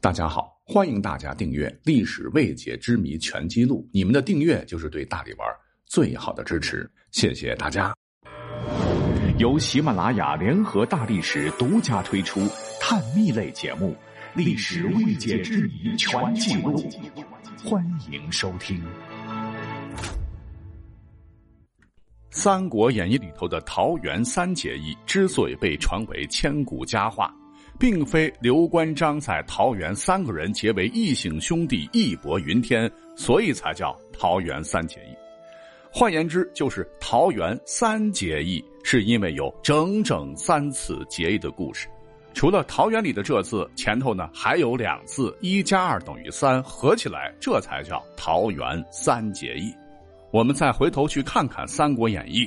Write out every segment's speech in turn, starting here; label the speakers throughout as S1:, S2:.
S1: 大家好，欢迎大家订阅《历史未解之谜全记录》，你们的订阅就是对大力丸最好的支持，谢谢大家。
S2: 由喜马拉雅联合大历史独家推出探秘类节目《历史未解之谜全记录》，欢迎收听。
S1: 《三国演义》里头的桃园三结义之所以被传为千古佳话。并非刘关张在桃园三个人结为异姓兄弟，义薄云天，所以才叫桃园三结义。换言之，就是桃园三结义，是因为有整整三次结义的故事。除了桃园里的这次，前头呢还有两次一加二等于三，合起来这才叫桃园三结义。我们再回头去看看《三国演义》。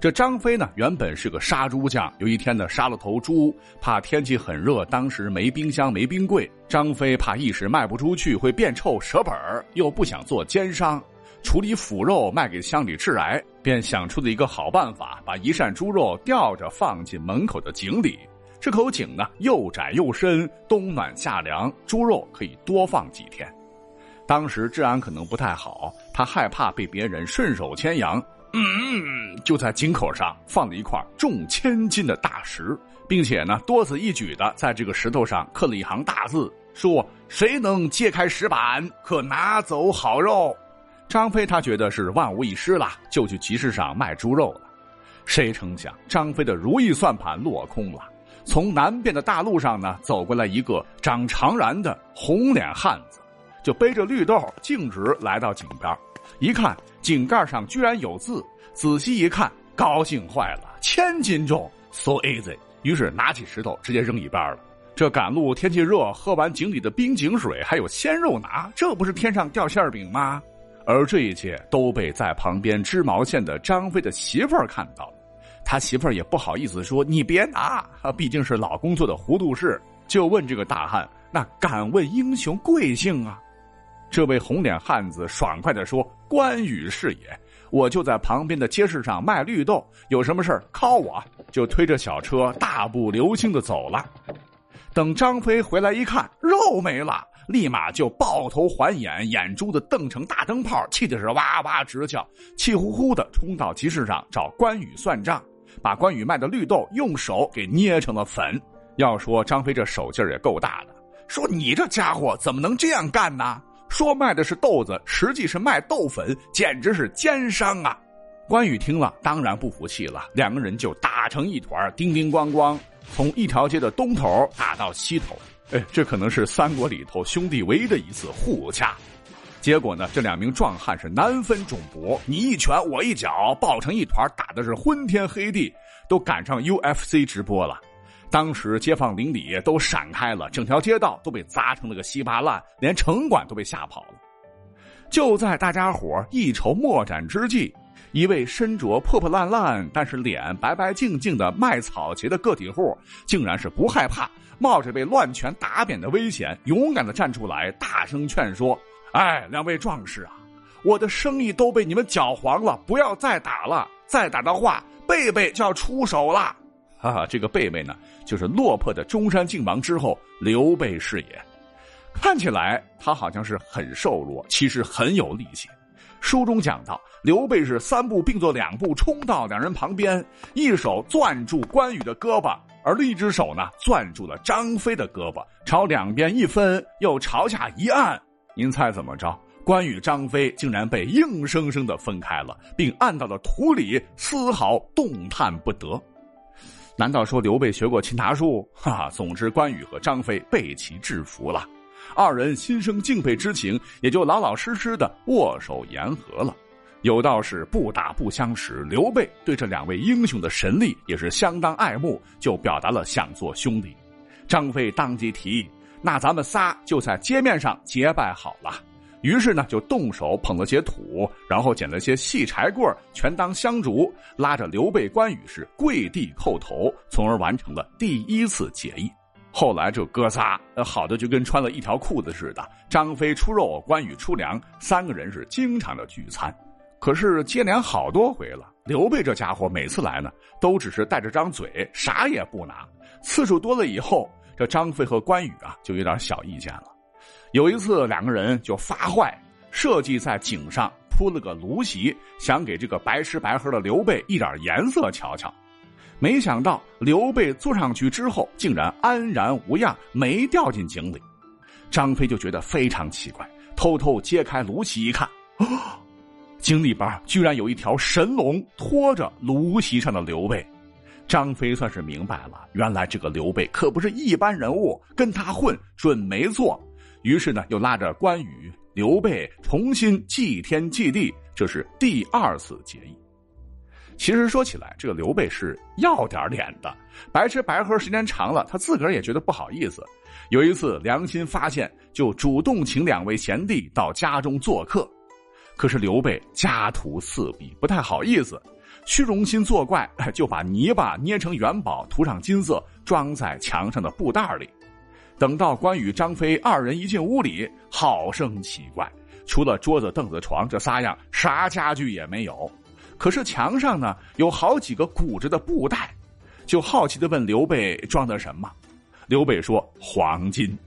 S1: 这张飞呢，原本是个杀猪匠。有一天呢，杀了头猪，怕天气很热，当时没冰箱没冰柜。张飞怕一时卖不出去会变臭舍本又不想做奸商，处理腐肉卖给乡里致癌，便想出了一个好办法，把一扇猪肉吊着放进门口的井里。这口井呢，又窄又深，冬暖夏凉，猪肉可以多放几天。当时治安可能不太好，他害怕被别人顺手牵羊。嗯，就在井口上放了一块重千斤的大石，并且呢，多此一举的在这个石头上刻了一行大字，说：“谁能揭开石板，可拿走好肉。”张飞他觉得是万无一失了，就去集市上卖猪肉了。谁成想，张飞的如意算盘落空了。从南边的大路上呢，走过来一个长长髯的红脸汉子，就背着绿豆，径直来到井边。一看井盖上居然有字，仔细一看，高兴坏了，千斤重，so easy。于是拿起石头直接扔一边了。这赶路天气热，喝完井里的冰井水，还有鲜肉拿，这不是天上掉馅饼吗？而这一切都被在旁边织毛线的张飞的媳妇儿看到了，他媳妇儿也不好意思说你别拿，毕竟是老公做的糊涂事，就问这个大汉：“那敢问英雄贵姓啊？”这位红脸汉子爽快地说：“关羽是也，我就在旁边的街市上卖绿豆，有什么事儿靠我。”就推着小车大步流星的走了。等张飞回来一看，肉没了，立马就抱头还眼，眼珠子瞪成大灯泡，气的是哇哇直叫，气呼呼的冲到集市上找关羽算账，把关羽卖的绿豆用手给捏成了粉。要说张飞这手劲儿也够大的，说你这家伙怎么能这样干呢？说卖的是豆子，实际是卖豆粉，简直是奸商啊！关羽听了，当然不服气了，两个人就打成一团，叮叮咣咣，从一条街的东头打到西头。哎，这可能是三国里头兄弟唯一的一次互掐。结果呢，这两名壮汉是难分众伯，你一拳我一脚，抱成一团，打的是昏天黑地，都赶上 UFC 直播了。当时街坊邻里都闪开了，整条街道都被砸成了个稀巴烂，连城管都被吓跑了。就在大家伙一筹莫展之际，一位身着破破烂烂但是脸白白净净的卖草鞋的个体户，竟然是不害怕，冒着被乱拳打扁的危险，勇敢的站出来，大声劝说：“哎，两位壮士啊，我的生意都被你们搅黄了，不要再打了，再打的话，贝贝就要出手了。”哈哈，这个贝贝呢，就是落魄的中山靖王之后刘备是也。看起来他好像是很瘦弱，其实很有力气。书中讲到，刘备是三步并作两步冲到两人旁边，一手攥住关羽的胳膊，而另一只手呢攥住了张飞的胳膊，朝两边一分，又朝下一按。您猜怎么着？关羽、张飞竟然被硬生生的分开了，并按到了土里，丝毫动弹不得。难道说刘备学过擒拿术？哈哈，总之关羽和张飞被其制服了，二人心生敬佩之情，也就老老实实的握手言和了。有道是不打不相识，刘备对这两位英雄的神力也是相当爱慕，就表达了想做兄弟。张飞当即提议：“那咱们仨就在街面上结拜好了。”于是呢，就动手捧了些土，然后捡了些细柴棍全当香烛，拉着刘备、关羽是跪地叩头，从而完成了第一次结义。后来这哥仨好的就跟穿了一条裤子似的，张飞出肉，关羽出粮，三个人是经常的聚餐。可是接连好多回了，刘备这家伙每次来呢，都只是带着张嘴，啥也不拿。次数多了以后。这张飞和关羽啊就有点小意见了。有一次，两个人就发坏，设计在井上铺了个芦席，想给这个白吃白喝的刘备一点颜色瞧瞧。没想到刘备坐上去之后，竟然安然无恙，没掉进井里。张飞就觉得非常奇怪，偷偷揭开芦席一看，啊，井里边居然有一条神龙拖着芦席上的刘备。张飞算是明白了，原来这个刘备可不是一般人物，跟他混准没错。于是呢，又拉着关羽、刘备重新祭天祭地，这是第二次结义。其实说起来，这个刘备是要点脸的，白吃白喝时间长了，他自个儿也觉得不好意思。有一次良心发现，就主动请两位贤弟到家中做客。可是刘备家徒四壁，不太好意思，虚荣心作怪，就把泥巴捏成元宝，涂上金色，装在墙上的布袋里。等到关羽、张飞二人一进屋里，好生奇怪，除了桌子、凳子、床这仨样，啥家具也没有。可是墙上呢有好几个鼓着的布袋，就好奇的问刘备装的什么？刘备说黄金。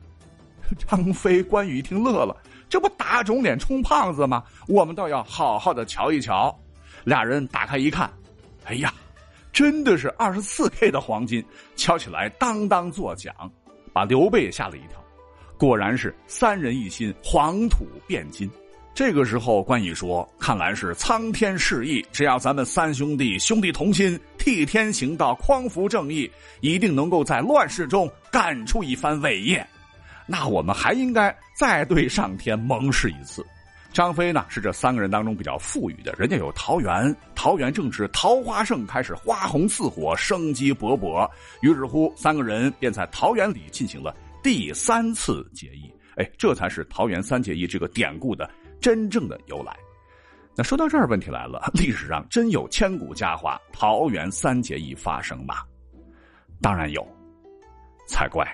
S1: 张飞、关羽一听乐了，这不打肿脸充胖子吗？我们倒要好好的瞧一瞧。俩人打开一看，哎呀，真的是二十四 K 的黄金，敲起来当当作响，把刘备吓了一跳。果然是三人一心，黄土变金。这个时候，关羽说：“看来是苍天示意，只要咱们三兄弟兄弟同心，替天行道，匡扶正义，一定能够在乱世中干出一番伟业。那我们还应该再对上天盟誓一次。”张飞呢，是这三个人当中比较富裕的，人家有桃园，桃园正值桃花盛开，始花红似火，生机勃勃。于是乎，三个人便在桃园里进行了第三次结义。哎，这才是桃园三结义这个典故的。真正的由来，那说到这儿，问题来了：历史上真有千古佳话桃园三结义发生吗？当然有，才怪。